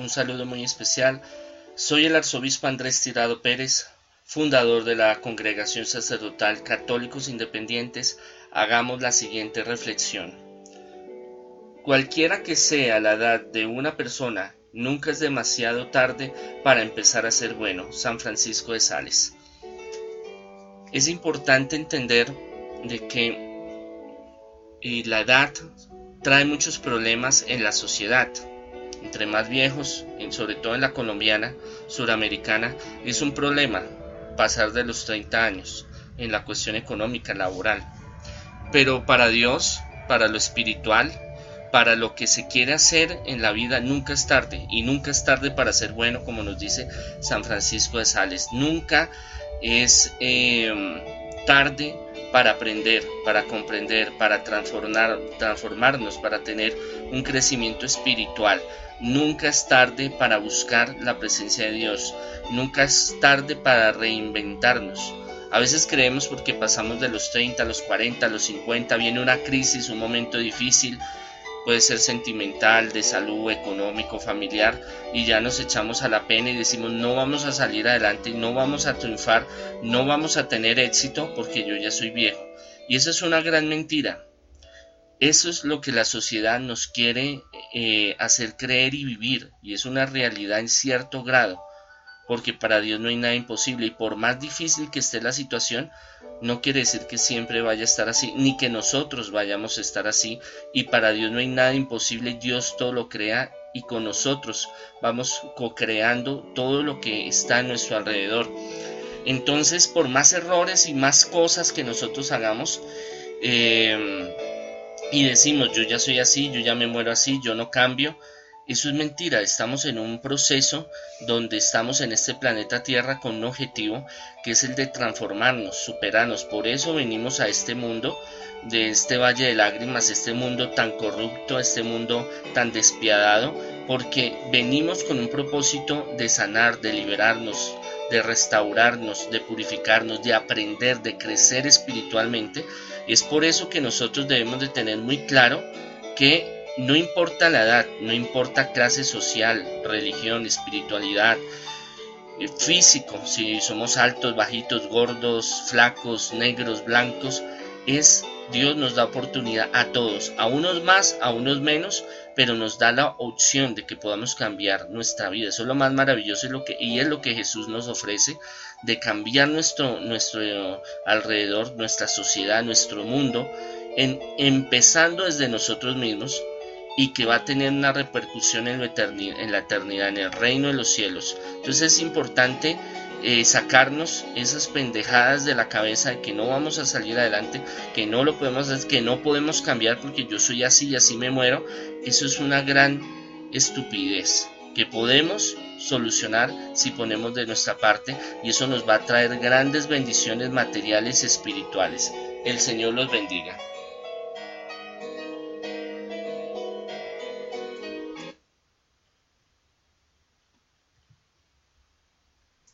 un saludo muy especial. Soy el arzobispo Andrés Tirado Pérez, fundador de la Congregación Sacerdotal Católicos Independientes. Hagamos la siguiente reflexión. Cualquiera que sea la edad de una persona, nunca es demasiado tarde para empezar a ser bueno. San Francisco de Sales. Es importante entender de que la edad trae muchos problemas en la sociedad. Entre más viejos, sobre todo en la colombiana, suramericana, es un problema pasar de los 30 años en la cuestión económica, laboral. Pero para Dios, para lo espiritual, para lo que se quiere hacer en la vida, nunca es tarde. Y nunca es tarde para ser bueno, como nos dice San Francisco de Sales. Nunca es eh, tarde para aprender, para comprender, para transformar, transformarnos, para tener un crecimiento espiritual. Nunca es tarde para buscar la presencia de Dios. Nunca es tarde para reinventarnos. A veces creemos porque pasamos de los 30 a los 40, a los 50, viene una crisis, un momento difícil, puede ser sentimental, de salud, económico, familiar, y ya nos echamos a la pena y decimos no vamos a salir adelante, no vamos a triunfar, no vamos a tener éxito porque yo ya soy viejo. Y eso es una gran mentira. Eso es lo que la sociedad nos quiere eh, hacer creer y vivir, y es una realidad en cierto grado, porque para Dios no hay nada imposible, y por más difícil que esté la situación, no quiere decir que siempre vaya a estar así, ni que nosotros vayamos a estar así. Y para Dios no hay nada imposible, Dios todo lo crea y con nosotros vamos co-creando todo lo que está a nuestro alrededor. Entonces, por más errores y más cosas que nosotros hagamos, eh, y decimos, yo ya soy así, yo ya me muero así, yo no cambio, eso es mentira, estamos en un proceso donde estamos en este planeta Tierra con un objetivo que es el de transformarnos, superarnos. Por eso venimos a este mundo, de este valle de lágrimas, este mundo tan corrupto, este mundo tan despiadado, porque venimos con un propósito de sanar, de liberarnos, de restaurarnos, de purificarnos, de aprender, de crecer espiritualmente. Es por eso que nosotros debemos de tener muy claro que no importa la edad, no importa clase social, religión, espiritualidad, eh, físico, si somos altos, bajitos, gordos, flacos, negros, blancos, es Dios nos da oportunidad a todos, a unos más, a unos menos, pero nos da la opción de que podamos cambiar nuestra vida. Eso es lo más maravilloso y, lo que, y es lo que Jesús nos ofrece, de cambiar nuestro, nuestro alrededor, nuestra sociedad, nuestro mundo, empezando desde nosotros mismos, y que va a tener una repercusión en, la eternidad, en el reino de los cielos. Entonces es importante eh, sacarnos esas pendejadas de la cabeza de que no vamos a salir adelante, que no lo podemos hacer, que no podemos cambiar porque yo soy así y así me muero. Eso es una gran estupidez que podemos solucionar si ponemos de nuestra parte y eso nos va a traer grandes bendiciones materiales y espirituales. El Señor los bendiga.